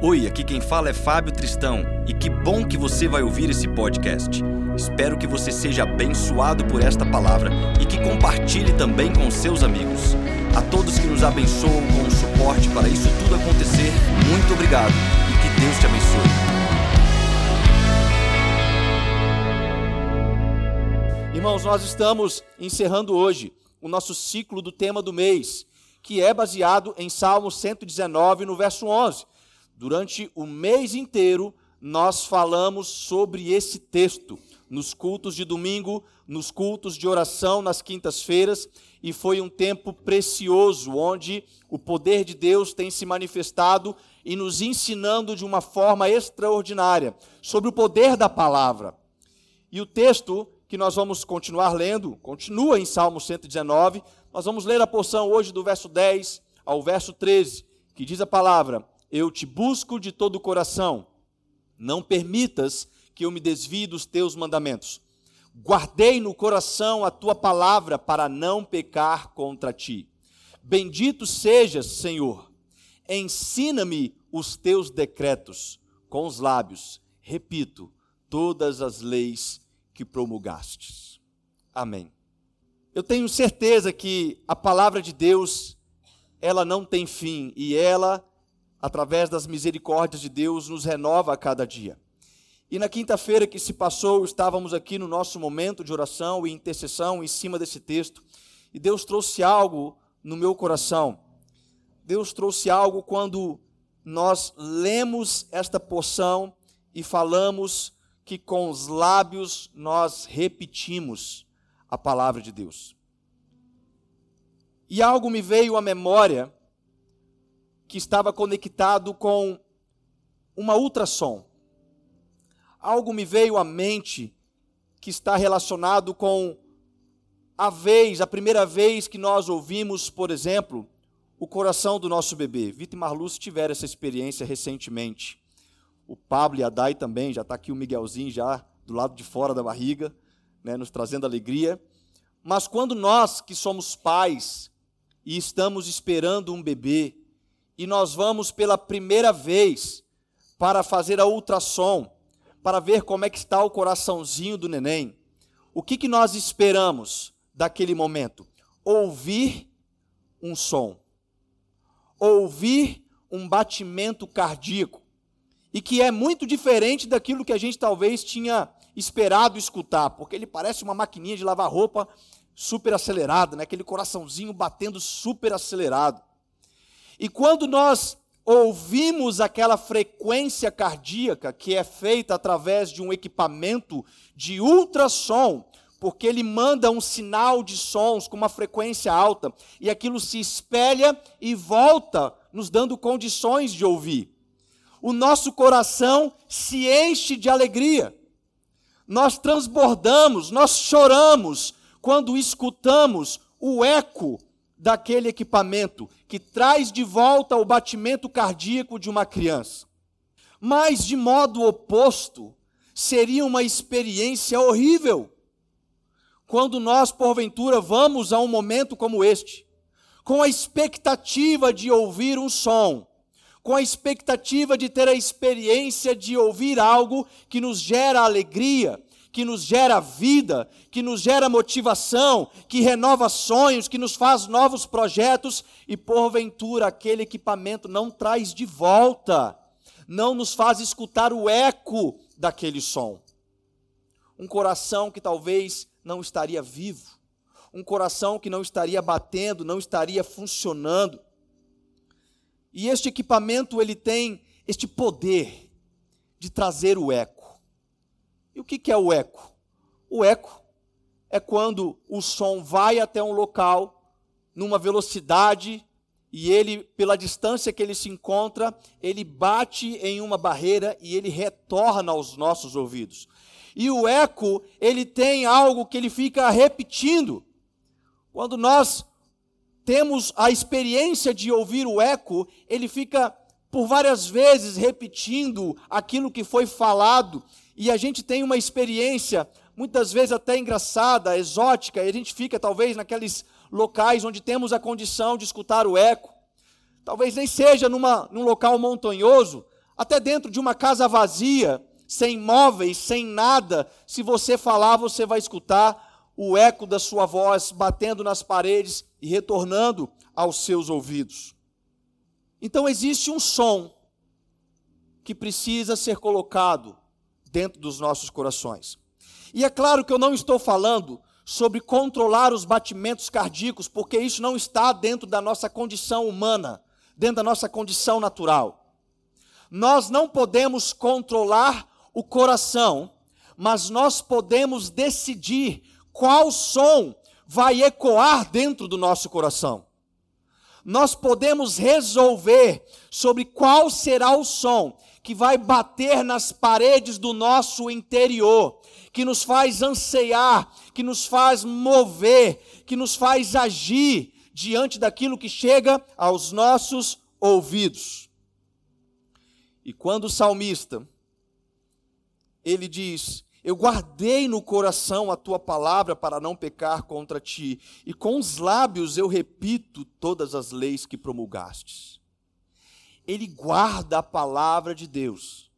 Oi, aqui quem fala é Fábio Tristão e que bom que você vai ouvir esse podcast. Espero que você seja abençoado por esta palavra e que compartilhe também com seus amigos. A todos que nos abençoam com o suporte para isso tudo acontecer, muito obrigado e que Deus te abençoe. Irmãos, nós estamos encerrando hoje o nosso ciclo do tema do mês, que é baseado em Salmo 119, no verso 11 Durante o mês inteiro, nós falamos sobre esse texto, nos cultos de domingo, nos cultos de oração nas quintas-feiras, e foi um tempo precioso, onde o poder de Deus tem se manifestado e nos ensinando de uma forma extraordinária sobre o poder da palavra. E o texto que nós vamos continuar lendo, continua em Salmo 119, nós vamos ler a porção hoje do verso 10 ao verso 13, que diz a palavra: eu te busco de todo o coração. Não permitas que eu me desvie dos teus mandamentos. Guardei no coração a tua palavra para não pecar contra ti. Bendito sejas, Senhor. Ensina-me os teus decretos com os lábios. Repito todas as leis que promulgastes. Amém. Eu tenho certeza que a palavra de Deus, ela não tem fim e ela através das misericórdias de Deus, nos renova a cada dia. E na quinta-feira que se passou, estávamos aqui no nosso momento de oração e intercessão em cima desse texto, e Deus trouxe algo no meu coração. Deus trouxe algo quando nós lemos esta porção e falamos que com os lábios nós repetimos a palavra de Deus. E algo me veio à memória que estava conectado com uma ultrassom. Algo me veio à mente que está relacionado com a vez, a primeira vez que nós ouvimos, por exemplo, o coração do nosso bebê. Vitor e Marluz tiveram essa experiência recentemente. O Pablo e a Dai também, já está aqui o Miguelzinho já do lado de fora da barriga, né, nos trazendo alegria. Mas quando nós que somos pais e estamos esperando um bebê, e nós vamos pela primeira vez para fazer a ultrassom, para ver como é que está o coraçãozinho do neném. O que, que nós esperamos daquele momento? Ouvir um som, ouvir um batimento cardíaco, e que é muito diferente daquilo que a gente talvez tinha esperado escutar, porque ele parece uma maquininha de lavar roupa super acelerada, né? aquele coraçãozinho batendo super acelerado. E quando nós ouvimos aquela frequência cardíaca que é feita através de um equipamento de ultrassom, porque ele manda um sinal de sons com uma frequência alta, e aquilo se espelha e volta, nos dando condições de ouvir. O nosso coração se enche de alegria. Nós transbordamos, nós choramos quando escutamos o eco daquele equipamento que traz de volta o batimento cardíaco de uma criança. Mas, de modo oposto, seria uma experiência horrível quando nós, porventura, vamos a um momento como este, com a expectativa de ouvir um som, com a expectativa de ter a experiência de ouvir algo que nos gera alegria, que nos gera vida, que nos gera motivação, que renova sonhos, que nos faz novos projetos e porventura aquele equipamento não traz de volta, não nos faz escutar o eco daquele som. Um coração que talvez não estaria vivo, um coração que não estaria batendo, não estaria funcionando. E este equipamento ele tem este poder de trazer o eco. E o que é o eco? O eco é quando o som vai até um local numa velocidade e ele, pela distância que ele se encontra, ele bate em uma barreira e ele retorna aos nossos ouvidos. E o eco, ele tem algo que ele fica repetindo. Quando nós temos a experiência de ouvir o eco, ele fica por várias vezes repetindo aquilo que foi falado e a gente tem uma experiência, muitas vezes até engraçada, exótica, e a gente fica talvez naqueles locais onde temos a condição de escutar o eco. Talvez nem seja numa, num local montanhoso, até dentro de uma casa vazia, sem móveis, sem nada, se você falar, você vai escutar o eco da sua voz batendo nas paredes e retornando aos seus ouvidos. Então existe um som que precisa ser colocado dentro dos nossos corações. E é claro que eu não estou falando sobre controlar os batimentos cardíacos, porque isso não está dentro da nossa condição humana, dentro da nossa condição natural. Nós não podemos controlar o coração, mas nós podemos decidir qual som vai ecoar dentro do nosso coração. Nós podemos resolver sobre qual será o som que vai bater nas paredes do nosso interior que nos faz anseiar, que nos faz mover, que nos faz agir diante daquilo que chega aos nossos ouvidos. E quando o salmista ele diz: Eu guardei no coração a tua palavra para não pecar contra ti, e com os lábios eu repito todas as leis que promulgastes. Ele guarda a palavra de Deus.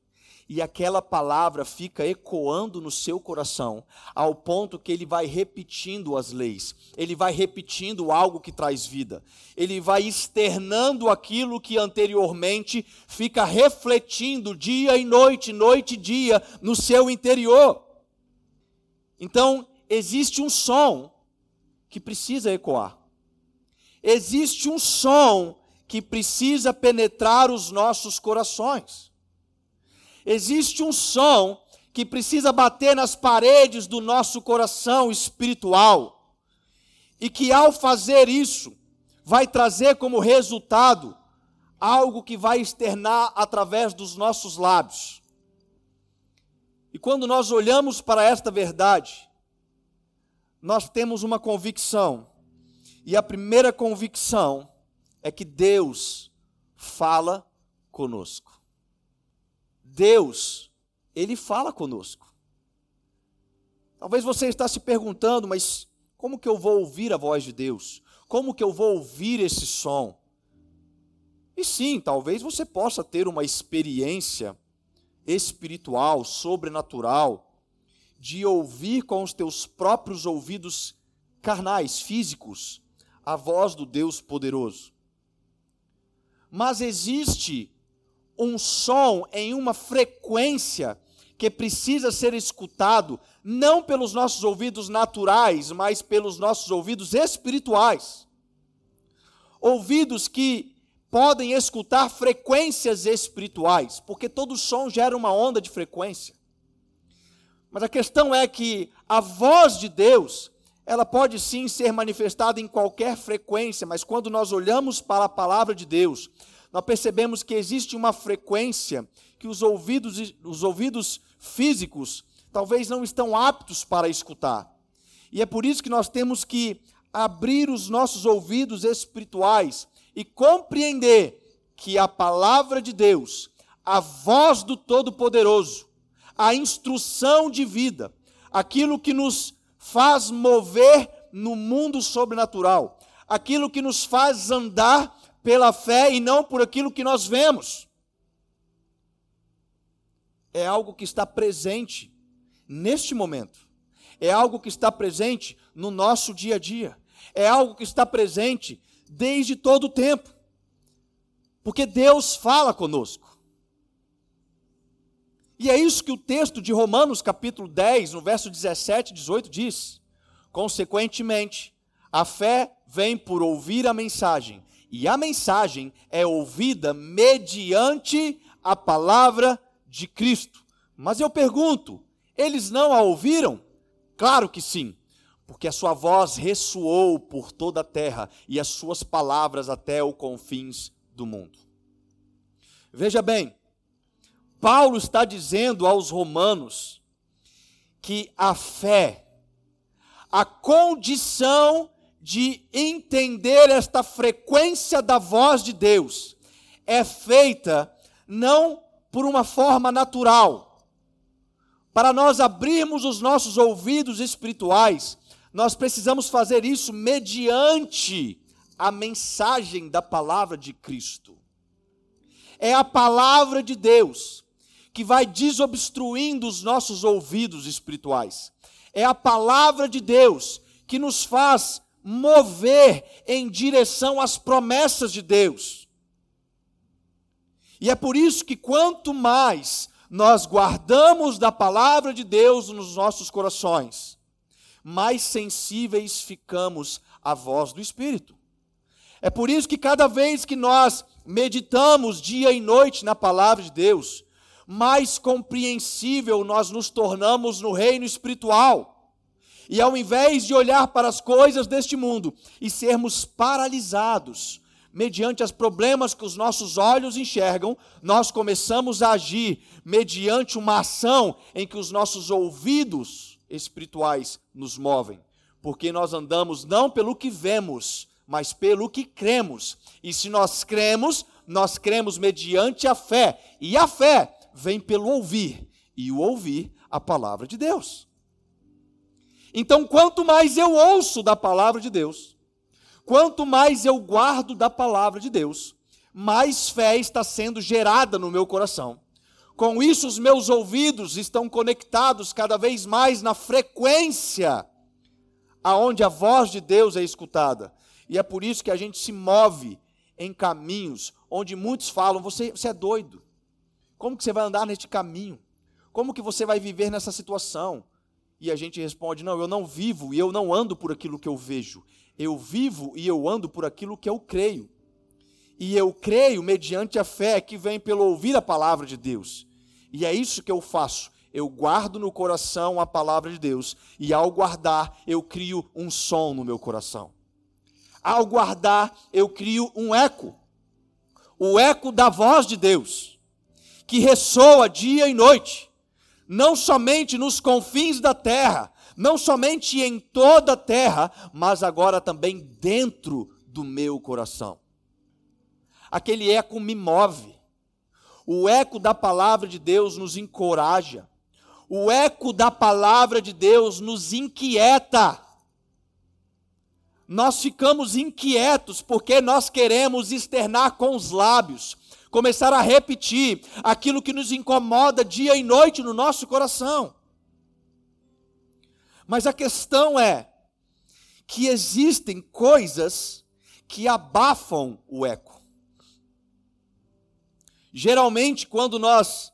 E aquela palavra fica ecoando no seu coração, ao ponto que ele vai repetindo as leis, ele vai repetindo algo que traz vida, ele vai externando aquilo que anteriormente fica refletindo dia e noite, noite e dia no seu interior. Então, existe um som que precisa ecoar, existe um som que precisa penetrar os nossos corações. Existe um som que precisa bater nas paredes do nosso coração espiritual. E que ao fazer isso, vai trazer como resultado algo que vai externar através dos nossos lábios. E quando nós olhamos para esta verdade, nós temos uma convicção. E a primeira convicção é que Deus fala conosco. Deus, ele fala conosco. Talvez você está se perguntando, mas como que eu vou ouvir a voz de Deus? Como que eu vou ouvir esse som? E sim, talvez você possa ter uma experiência espiritual, sobrenatural, de ouvir com os teus próprios ouvidos carnais, físicos, a voz do Deus poderoso. Mas existe um som em uma frequência que precisa ser escutado não pelos nossos ouvidos naturais, mas pelos nossos ouvidos espirituais. Ouvidos que podem escutar frequências espirituais, porque todo som gera uma onda de frequência. Mas a questão é que a voz de Deus, ela pode sim ser manifestada em qualquer frequência, mas quando nós olhamos para a palavra de Deus, nós percebemos que existe uma frequência que os ouvidos, os ouvidos físicos talvez não estão aptos para escutar. E é por isso que nós temos que abrir os nossos ouvidos espirituais e compreender que a palavra de Deus, a voz do Todo-Poderoso, a instrução de vida, aquilo que nos faz mover no mundo sobrenatural, aquilo que nos faz andar pela fé e não por aquilo que nós vemos. É algo que está presente neste momento. É algo que está presente no nosso dia a dia. É algo que está presente desde todo o tempo. Porque Deus fala conosco. E é isso que o texto de Romanos, capítulo 10, no verso 17 e 18 diz. Consequentemente, a fé vem por ouvir a mensagem, e a mensagem é ouvida mediante a palavra de Cristo. Mas eu pergunto, eles não a ouviram? Claro que sim, porque a sua voz ressoou por toda a terra e as suas palavras até os confins do mundo. Veja bem, Paulo está dizendo aos romanos que a fé, a condição de entender esta frequência da voz de Deus é feita não por uma forma natural. Para nós abrirmos os nossos ouvidos espirituais, nós precisamos fazer isso mediante a mensagem da palavra de Cristo. é a palavra de Deus que vai desobstruindo os nossos ouvidos espirituais. É a palavra de Deus que nos faz mover em direção às promessas de Deus. E é por isso que quanto mais nós guardamos da palavra de Deus nos nossos corações, mais sensíveis ficamos à voz do Espírito. É por isso que cada vez que nós meditamos dia e noite na palavra de Deus, mais compreensível nós nos tornamos no reino espiritual. E ao invés de olhar para as coisas deste mundo e sermos paralisados mediante os problemas que os nossos olhos enxergam, nós começamos a agir mediante uma ação em que os nossos ouvidos espirituais nos movem. Porque nós andamos não pelo que vemos, mas pelo que cremos. E se nós cremos, nós cremos mediante a fé. E a fé vem pelo ouvir, e o ouvir a palavra de Deus. Então, quanto mais eu ouço da palavra de Deus, Quanto mais eu guardo da palavra de Deus, mais fé está sendo gerada no meu coração. Com isso, os meus ouvidos estão conectados cada vez mais na frequência aonde a voz de Deus é escutada. E é por isso que a gente se move em caminhos onde muitos falam: você, você é doido. Como que você vai andar neste caminho? Como que você vai viver nessa situação? E a gente responde: não, eu não vivo e eu não ando por aquilo que eu vejo. Eu vivo e eu ando por aquilo que eu creio. E eu creio mediante a fé que vem pelo ouvir a palavra de Deus. E é isso que eu faço. Eu guardo no coração a palavra de Deus. E ao guardar, eu crio um som no meu coração. Ao guardar, eu crio um eco. O eco da voz de Deus, que ressoa dia e noite, não somente nos confins da terra, não somente em toda a terra, mas agora também dentro do meu coração. Aquele eco me move. O eco da palavra de Deus nos encoraja. O eco da palavra de Deus nos inquieta. Nós ficamos inquietos porque nós queremos externar com os lábios, começar a repetir aquilo que nos incomoda dia e noite no nosso coração. Mas a questão é que existem coisas que abafam o eco. Geralmente, quando nós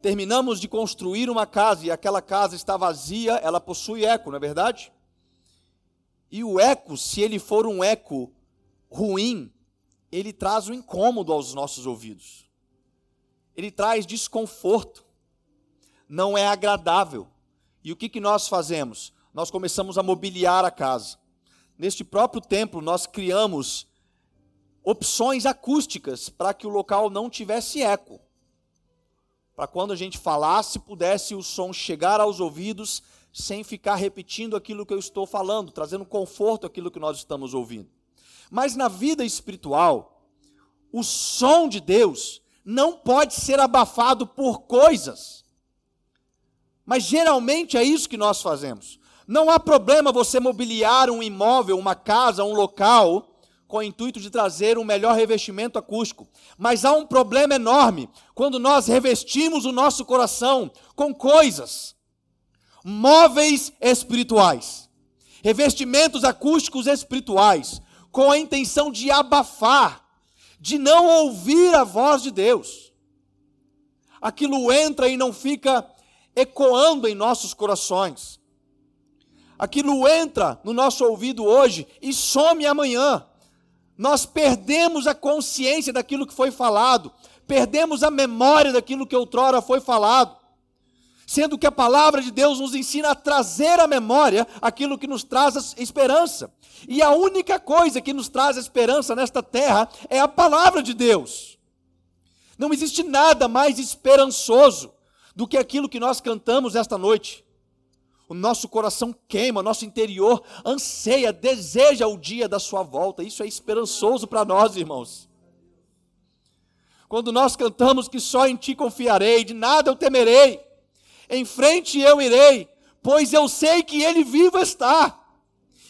terminamos de construir uma casa e aquela casa está vazia, ela possui eco, não é verdade? E o eco, se ele for um eco ruim, ele traz um incômodo aos nossos ouvidos. Ele traz desconforto. Não é agradável. E o que, que nós fazemos? Nós começamos a mobiliar a casa. Neste próprio templo, nós criamos opções acústicas para que o local não tivesse eco. Para quando a gente falasse, pudesse o som chegar aos ouvidos sem ficar repetindo aquilo que eu estou falando, trazendo conforto àquilo que nós estamos ouvindo. Mas na vida espiritual, o som de Deus não pode ser abafado por coisas. Mas geralmente é isso que nós fazemos. Não há problema você mobiliar um imóvel, uma casa, um local, com o intuito de trazer um melhor revestimento acústico. Mas há um problema enorme quando nós revestimos o nosso coração com coisas, móveis espirituais, revestimentos acústicos espirituais, com a intenção de abafar, de não ouvir a voz de Deus. Aquilo entra e não fica ecoando em nossos corações. Aquilo entra no nosso ouvido hoje e some amanhã. Nós perdemos a consciência daquilo que foi falado, perdemos a memória daquilo que outrora foi falado. Sendo que a palavra de Deus nos ensina a trazer à memória aquilo que nos traz esperança. E a única coisa que nos traz esperança nesta terra é a palavra de Deus. Não existe nada mais esperançoso do que aquilo que nós cantamos esta noite. O nosso coração queima, o nosso interior anseia, deseja o dia da sua volta. Isso é esperançoso para nós, irmãos. Quando nós cantamos que só em ti confiarei, de nada eu temerei, em frente eu irei, pois eu sei que ele vivo está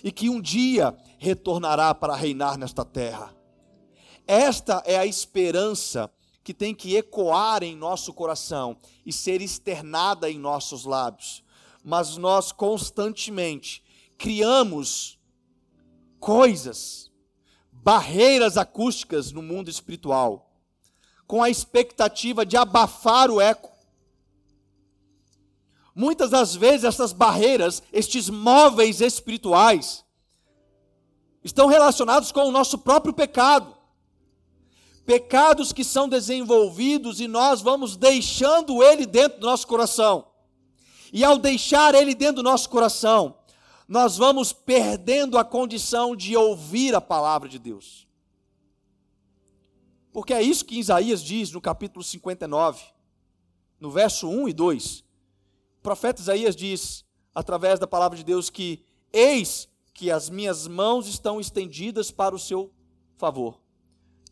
e que um dia retornará para reinar nesta terra. Esta é a esperança que tem que ecoar em nosso coração e ser externada em nossos lábios, mas nós constantemente criamos coisas, barreiras acústicas no mundo espiritual, com a expectativa de abafar o eco. Muitas das vezes essas barreiras, estes móveis espirituais, estão relacionados com o nosso próprio pecado. Pecados que são desenvolvidos e nós vamos deixando ele dentro do nosso coração. E ao deixar ele dentro do nosso coração, nós vamos perdendo a condição de ouvir a palavra de Deus. Porque é isso que Isaías diz no capítulo 59, no verso 1 e 2 o profeta Isaías diz, através da palavra de Deus, que eis que as minhas mãos estão estendidas para o seu favor,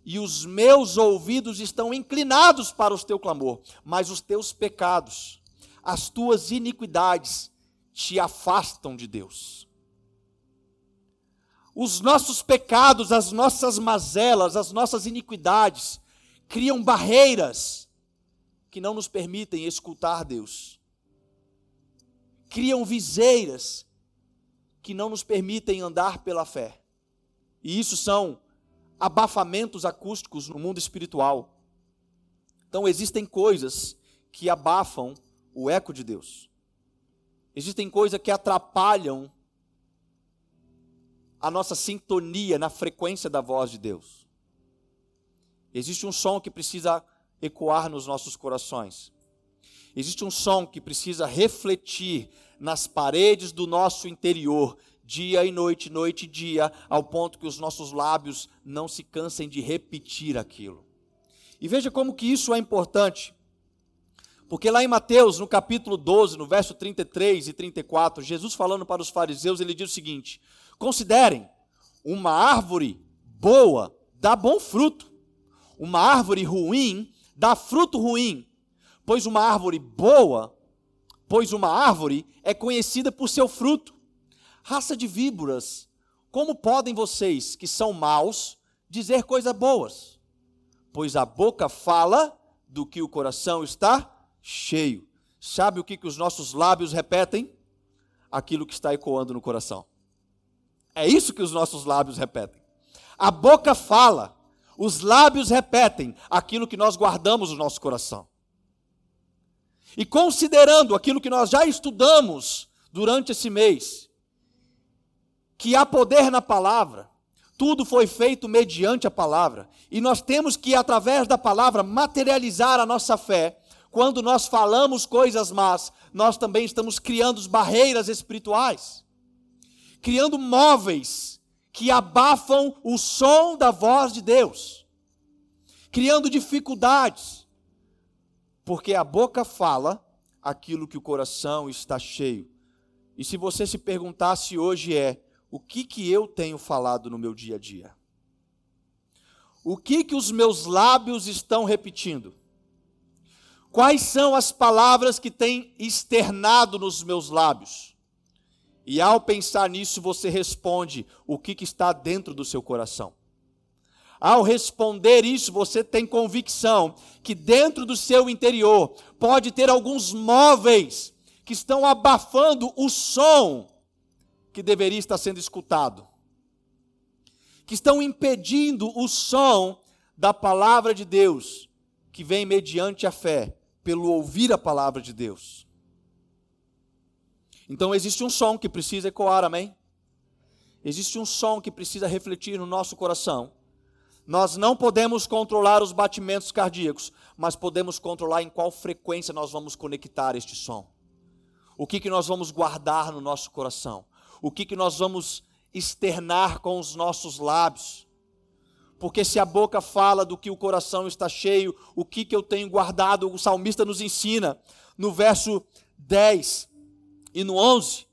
e os meus ouvidos estão inclinados para o teu clamor, mas os teus pecados, as tuas iniquidades te afastam de Deus. Os nossos pecados, as nossas mazelas, as nossas iniquidades criam barreiras que não nos permitem escutar Deus criam viseiras que não nos permitem andar pela fé. E isso são abafamentos acústicos no mundo espiritual. Então existem coisas que abafam o eco de Deus. Existem coisas que atrapalham a nossa sintonia na frequência da voz de Deus. Existe um som que precisa ecoar nos nossos corações. Existe um som que precisa refletir nas paredes do nosso interior, dia e noite, noite e dia, ao ponto que os nossos lábios não se cansem de repetir aquilo. E veja como que isso é importante. Porque lá em Mateus, no capítulo 12, no verso 33 e 34, Jesus falando para os fariseus, ele diz o seguinte: Considerem, uma árvore boa dá bom fruto, uma árvore ruim dá fruto ruim, Pois uma árvore boa, pois uma árvore é conhecida por seu fruto. Raça de víboras, como podem vocês, que são maus, dizer coisas boas? Pois a boca fala do que o coração está cheio. Sabe o que, que os nossos lábios repetem? Aquilo que está ecoando no coração. É isso que os nossos lábios repetem. A boca fala, os lábios repetem aquilo que nós guardamos no nosso coração. E considerando aquilo que nós já estudamos durante esse mês, que há poder na palavra, tudo foi feito mediante a palavra, e nós temos que, através da palavra, materializar a nossa fé. Quando nós falamos coisas más, nós também estamos criando barreiras espirituais, criando móveis que abafam o som da voz de Deus, criando dificuldades porque a boca fala aquilo que o coração está cheio. E se você se perguntasse hoje é, o que que eu tenho falado no meu dia a dia? O que que os meus lábios estão repetindo? Quais são as palavras que têm externado nos meus lábios? E ao pensar nisso, você responde o que, que está dentro do seu coração. Ao responder isso, você tem convicção que dentro do seu interior pode ter alguns móveis que estão abafando o som que deveria estar sendo escutado, que estão impedindo o som da palavra de Deus, que vem mediante a fé, pelo ouvir a palavra de Deus. Então existe um som que precisa ecoar, amém? Existe um som que precisa refletir no nosso coração nós não podemos controlar os batimentos cardíacos, mas podemos controlar em qual frequência nós vamos conectar este som. O que, que nós vamos guardar no nosso coração? O que, que nós vamos externar com os nossos lábios? Porque se a boca fala do que o coração está cheio, o que, que eu tenho guardado? O salmista nos ensina no verso 10 e no 11.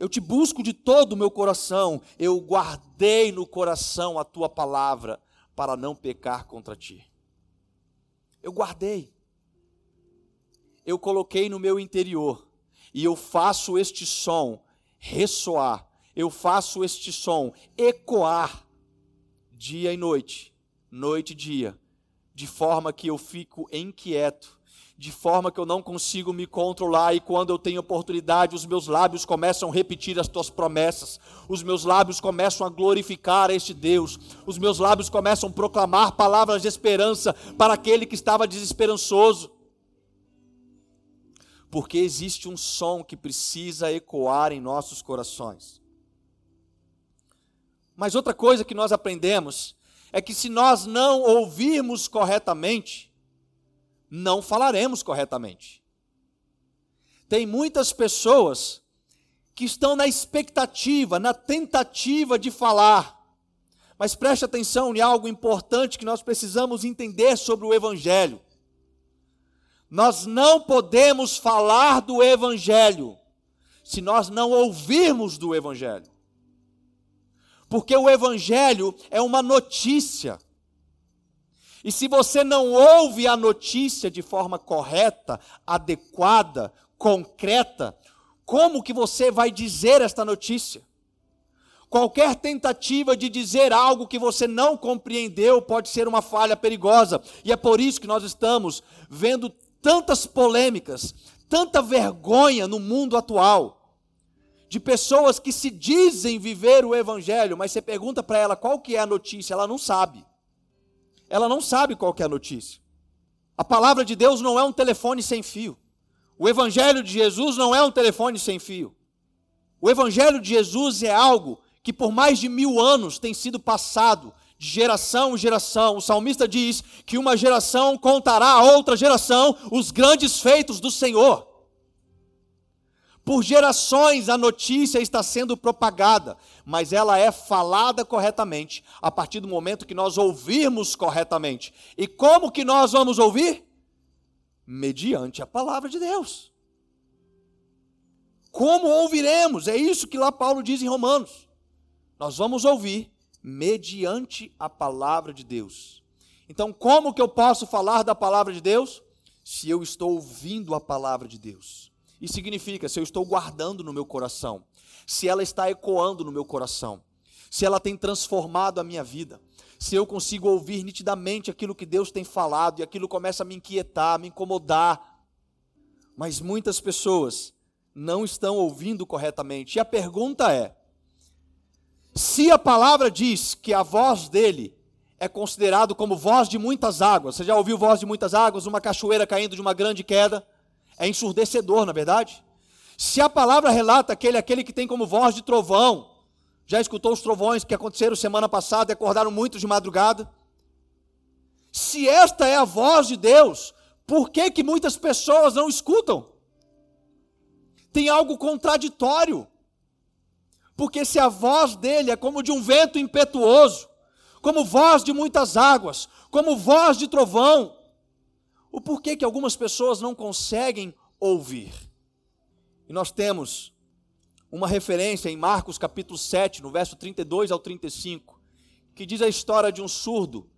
Eu te busco de todo o meu coração, eu guardei no coração a tua palavra para não pecar contra ti. Eu guardei. Eu coloquei no meu interior e eu faço este som ressoar. Eu faço este som ecoar dia e noite, noite e dia, de forma que eu fico inquieto, de forma que eu não consigo me controlar, e quando eu tenho oportunidade, os meus lábios começam a repetir as tuas promessas, os meus lábios começam a glorificar este Deus, os meus lábios começam a proclamar palavras de esperança para aquele que estava desesperançoso. Porque existe um som que precisa ecoar em nossos corações. Mas outra coisa que nós aprendemos é que se nós não ouvirmos corretamente, não falaremos corretamente. Tem muitas pessoas que estão na expectativa, na tentativa de falar. Mas preste atenção em algo importante que nós precisamos entender sobre o Evangelho. Nós não podemos falar do Evangelho se nós não ouvirmos do Evangelho. Porque o Evangelho é uma notícia. E se você não ouve a notícia de forma correta, adequada, concreta, como que você vai dizer esta notícia? Qualquer tentativa de dizer algo que você não compreendeu pode ser uma falha perigosa. E é por isso que nós estamos vendo tantas polêmicas, tanta vergonha no mundo atual. De pessoas que se dizem viver o evangelho, mas você pergunta para ela qual que é a notícia, ela não sabe ela não sabe qual é a notícia. A palavra de Deus não é um telefone sem fio. O evangelho de Jesus não é um telefone sem fio. O evangelho de Jesus é algo que por mais de mil anos tem sido passado de geração em geração. O salmista diz que uma geração contará a outra geração os grandes feitos do Senhor. Por gerações a notícia está sendo propagada, mas ela é falada corretamente a partir do momento que nós ouvirmos corretamente. E como que nós vamos ouvir? Mediante a palavra de Deus. Como ouviremos? É isso que lá Paulo diz em Romanos. Nós vamos ouvir mediante a palavra de Deus. Então, como que eu posso falar da palavra de Deus? Se eu estou ouvindo a palavra de Deus. Isso significa se eu estou guardando no meu coração, se ela está ecoando no meu coração, se ela tem transformado a minha vida, se eu consigo ouvir nitidamente aquilo que Deus tem falado e aquilo começa a me inquietar, a me incomodar. Mas muitas pessoas não estão ouvindo corretamente. E a pergunta é: se a palavra diz que a voz dele é considerado como voz de muitas águas, você já ouviu voz de muitas águas, uma cachoeira caindo de uma grande queda? É ensurdecedor, na é verdade? Se a palavra relata aquele, aquele que tem como voz de trovão, já escutou os trovões que aconteceram semana passada e acordaram muitos de madrugada? Se esta é a voz de Deus, por que, que muitas pessoas não escutam? Tem algo contraditório. Porque se a voz dele é como de um vento impetuoso, como voz de muitas águas, como voz de trovão, o porquê que algumas pessoas não conseguem ouvir. E nós temos uma referência em Marcos capítulo 7, no verso 32 ao 35, que diz a história de um surdo,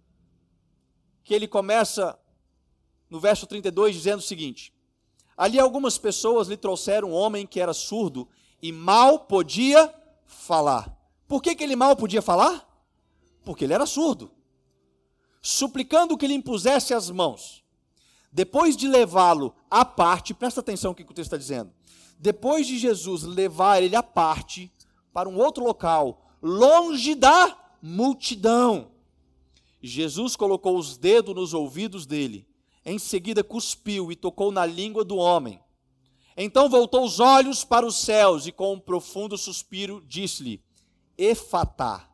que ele começa no verso 32 dizendo o seguinte: Ali algumas pessoas lhe trouxeram um homem que era surdo e mal podia falar. Por que, que ele mal podia falar? Porque ele era surdo. Suplicando que lhe impusesse as mãos. Depois de levá-lo à parte, presta atenção no que o texto está dizendo. Depois de Jesus levar ele à parte, para um outro local, longe da multidão, Jesus colocou os dedos nos ouvidos dele. Em seguida, cuspiu e tocou na língua do homem. Então voltou os olhos para os céus e, com um profundo suspiro, disse-lhe: Efatá,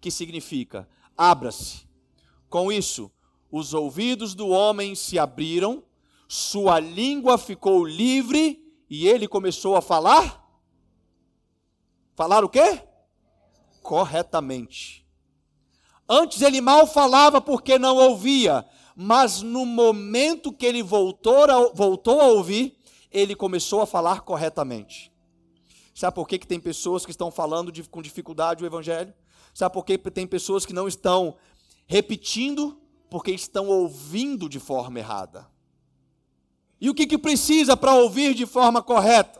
que significa abra-se. Com isso, os ouvidos do homem se abriram, sua língua ficou livre e ele começou a falar? Falar o quê? Corretamente. Antes ele mal falava porque não ouvia, mas no momento que ele voltou a, voltou a ouvir, ele começou a falar corretamente. Sabe por que, que tem pessoas que estão falando de, com dificuldade o Evangelho? Sabe por que tem pessoas que não estão repetindo porque estão ouvindo de forma errada. E o que, que precisa para ouvir de forma correta?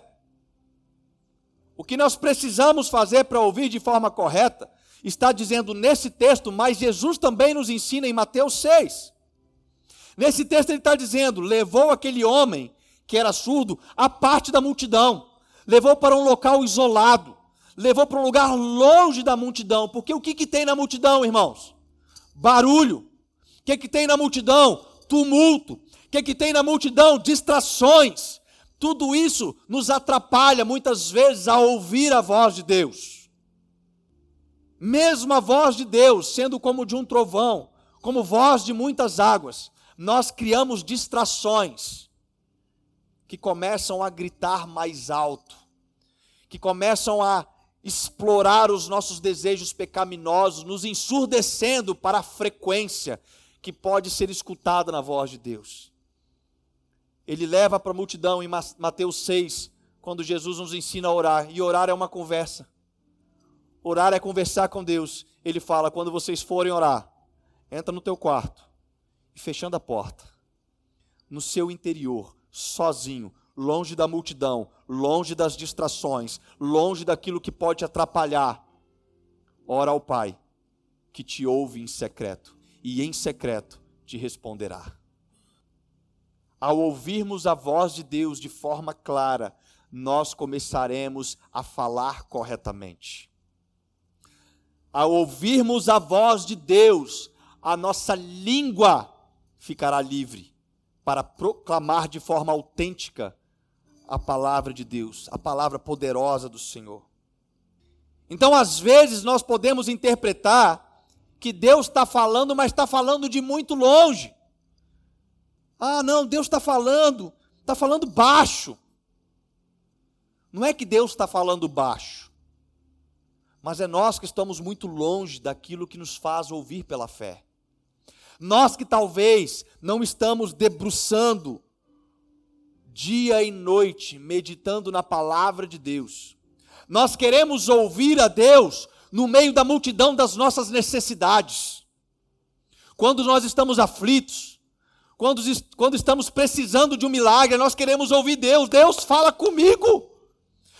O que nós precisamos fazer para ouvir de forma correta está dizendo nesse texto, mas Jesus também nos ensina em Mateus 6. Nesse texto ele está dizendo: levou aquele homem que era surdo à parte da multidão, levou para um local isolado, levou para um lugar longe da multidão, porque o que, que tem na multidão, irmãos? Barulho. O que, que tem na multidão? Tumulto. O que, que tem na multidão? Distrações. Tudo isso nos atrapalha muitas vezes a ouvir a voz de Deus. Mesmo a voz de Deus, sendo como de um trovão, como voz de muitas águas, nós criamos distrações que começam a gritar mais alto, que começam a explorar os nossos desejos pecaminosos, nos ensurdecendo para a frequência que pode ser escutada na voz de Deus. Ele leva para a multidão em Mateus 6, quando Jesus nos ensina a orar, e orar é uma conversa. Orar é conversar com Deus. Ele fala: quando vocês forem orar, entra no teu quarto e fechando a porta, no seu interior, sozinho, longe da multidão, longe das distrações, longe daquilo que pode atrapalhar, ora ao Pai, que te ouve em secreto, e em secreto te responderá. Ao ouvirmos a voz de Deus de forma clara, nós começaremos a falar corretamente. Ao ouvirmos a voz de Deus, a nossa língua ficará livre para proclamar de forma autêntica a palavra de Deus, a palavra poderosa do Senhor. Então, às vezes, nós podemos interpretar que Deus está falando, mas está falando de muito longe. Ah, não, Deus está falando, está falando baixo. Não é que Deus está falando baixo, mas é nós que estamos muito longe daquilo que nos faz ouvir pela fé. Nós que talvez não estamos debruçando dia e noite, meditando na palavra de Deus. Nós queremos ouvir a Deus no meio da multidão das nossas necessidades. Quando nós estamos aflitos, quando, quando estamos precisando de um milagre, nós queremos ouvir Deus. Deus fala comigo.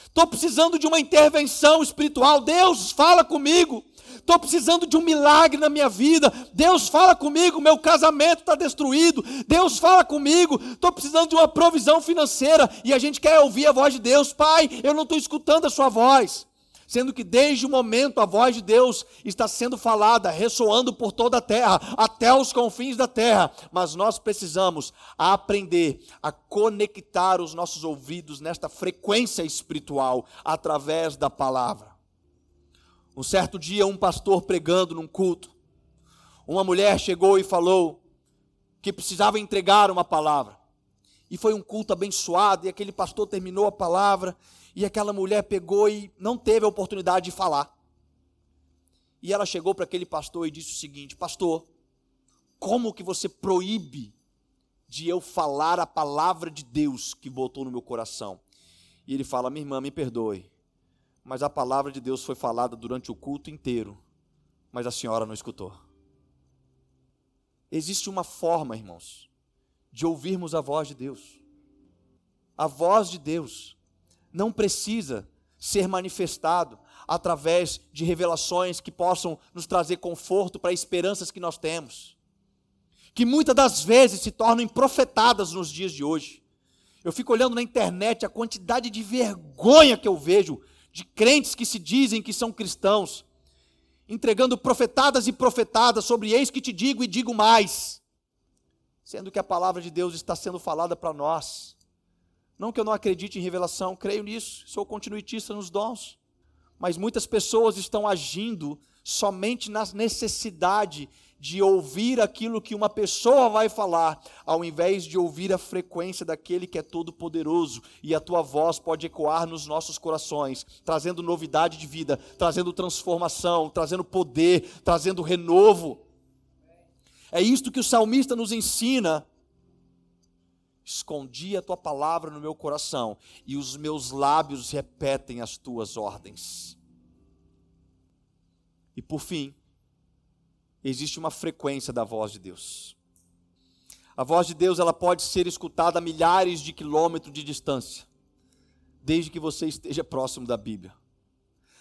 Estou precisando de uma intervenção espiritual. Deus fala comigo estou precisando de um milagre na minha vida. Deus fala comigo, meu casamento está destruído. Deus fala comigo, estou precisando de uma provisão financeira. E a gente quer ouvir a voz de Deus, Pai, eu não estou escutando a Sua voz. Sendo que desde o momento a voz de Deus está sendo falada, ressoando por toda a terra, até os confins da terra. Mas nós precisamos aprender a conectar os nossos ouvidos nesta frequência espiritual através da palavra. Um certo dia, um pastor pregando num culto, uma mulher chegou e falou que precisava entregar uma palavra. E foi um culto abençoado, e aquele pastor terminou a palavra, e aquela mulher pegou e não teve a oportunidade de falar. E ela chegou para aquele pastor e disse o seguinte: Pastor, como que você proíbe de eu falar a palavra de Deus que botou no meu coração? E ele fala: Minha irmã, me perdoe mas a palavra de Deus foi falada durante o culto inteiro, mas a senhora não escutou. Existe uma forma, irmãos, de ouvirmos a voz de Deus. A voz de Deus não precisa ser manifestado através de revelações que possam nos trazer conforto para esperanças que nós temos, que muitas das vezes se tornam profetadas nos dias de hoje. Eu fico olhando na internet a quantidade de vergonha que eu vejo de crentes que se dizem que são cristãos, entregando profetadas e profetadas sobre eis que te digo e digo mais, sendo que a palavra de Deus está sendo falada para nós. Não que eu não acredite em revelação, creio nisso, sou continuitista nos dons, mas muitas pessoas estão agindo somente na necessidade de ouvir aquilo que uma pessoa vai falar, ao invés de ouvir a frequência daquele que é todo-poderoso, e a tua voz pode ecoar nos nossos corações, trazendo novidade de vida, trazendo transformação, trazendo poder, trazendo renovo. É isto que o salmista nos ensina. Escondi a tua palavra no meu coração, e os meus lábios repetem as tuas ordens. E por fim, existe uma frequência da voz de Deus. A voz de Deus ela pode ser escutada a milhares de quilômetros de distância, desde que você esteja próximo da Bíblia.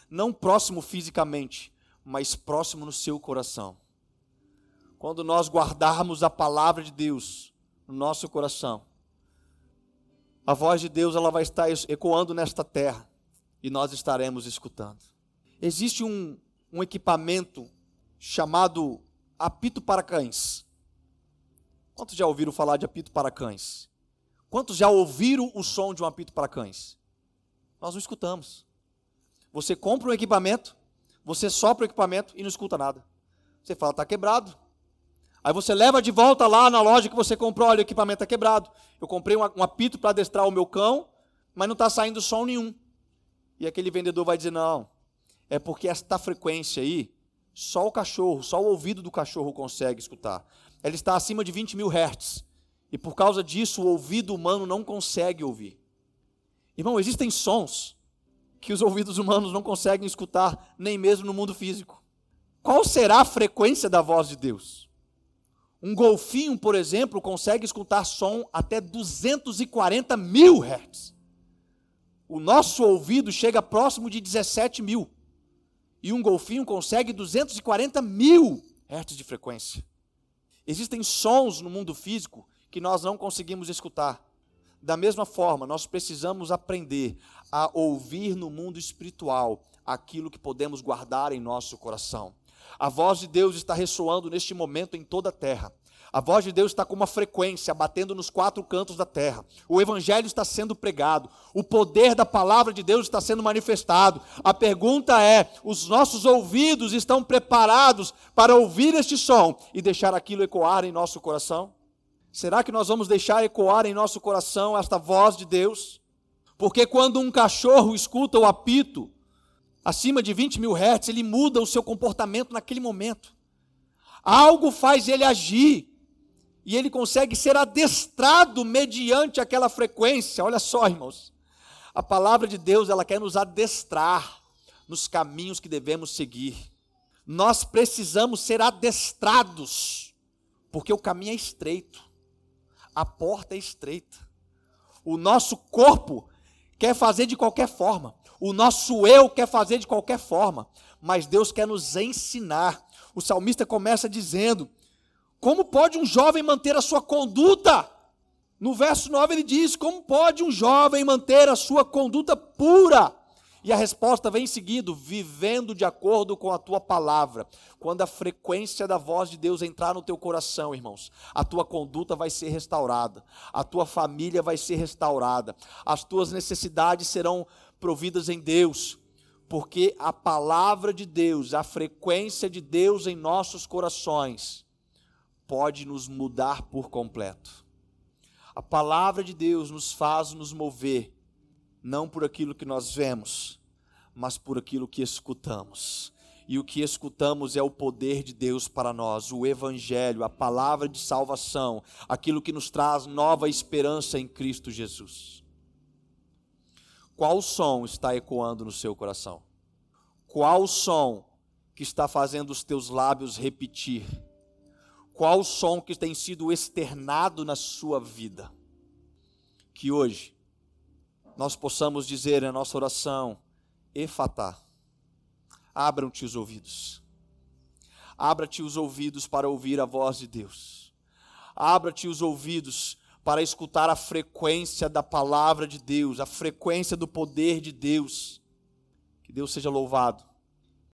Não próximo fisicamente, mas próximo no seu coração. quando nós guardarmos a palavra de Deus no nosso coração, a voz de Deus ela vai estar ecoando nesta terra e nós estaremos escutando. Existe um, um equipamento chamado apito para cães. Quantos já ouviram falar de apito para cães? Quantos já ouviram o som de um apito para cães? Nós não escutamos. Você compra um equipamento, você sopra o equipamento e não escuta nada. Você fala, está quebrado. Aí você leva de volta lá na loja que você comprou, olha, o equipamento está quebrado. Eu comprei um, um apito para adestrar o meu cão, mas não está saindo som nenhum. E aquele vendedor vai dizer, não, é porque esta frequência aí, só o cachorro, só o ouvido do cachorro consegue escutar. Ela está acima de 20 mil hertz. E por causa disso, o ouvido humano não consegue ouvir. Irmão, existem sons que os ouvidos humanos não conseguem escutar, nem mesmo no mundo físico. Qual será a frequência da voz de Deus? Um golfinho, por exemplo, consegue escutar som até 240 mil hertz. O nosso ouvido chega próximo de 17 mil. E um golfinho consegue 240 mil hertz de frequência. Existem sons no mundo físico que nós não conseguimos escutar. Da mesma forma, nós precisamos aprender a ouvir no mundo espiritual aquilo que podemos guardar em nosso coração. A voz de Deus está ressoando neste momento em toda a terra. A voz de Deus está com uma frequência, batendo nos quatro cantos da terra. O Evangelho está sendo pregado. O poder da palavra de Deus está sendo manifestado. A pergunta é: os nossos ouvidos estão preparados para ouvir este som e deixar aquilo ecoar em nosso coração? Será que nós vamos deixar ecoar em nosso coração esta voz de Deus? Porque quando um cachorro escuta o apito acima de 20 mil hertz, ele muda o seu comportamento naquele momento. Algo faz ele agir. E ele consegue ser adestrado mediante aquela frequência. Olha só, irmãos. A palavra de Deus, ela quer nos adestrar nos caminhos que devemos seguir. Nós precisamos ser adestrados, porque o caminho é estreito a porta é estreita. O nosso corpo quer fazer de qualquer forma. O nosso eu quer fazer de qualquer forma. Mas Deus quer nos ensinar. O salmista começa dizendo: Como pode um jovem manter a sua conduta? No verso 9 ele diz: Como pode um jovem manter a sua conduta pura? E a resposta vem seguindo, vivendo de acordo com a tua palavra. Quando a frequência da voz de Deus entrar no teu coração, irmãos, a tua conduta vai ser restaurada, a tua família vai ser restaurada, as tuas necessidades serão providas em Deus, porque a palavra de Deus, a frequência de Deus em nossos corações, pode nos mudar por completo. A palavra de Deus nos faz nos mover não por aquilo que nós vemos, mas por aquilo que escutamos. E o que escutamos é o poder de Deus para nós, o Evangelho, a palavra de salvação, aquilo que nos traz nova esperança em Cristo Jesus. Qual som está ecoando no seu coração? Qual som que está fazendo os teus lábios repetir? Qual som que tem sido externado na sua vida? Que hoje nós possamos dizer na nossa oração: Efatá, abram-te os ouvidos. Abra-te os ouvidos para ouvir a voz de Deus. Abra-te os ouvidos para escutar a frequência da palavra de Deus, a frequência do poder de Deus. Que Deus seja louvado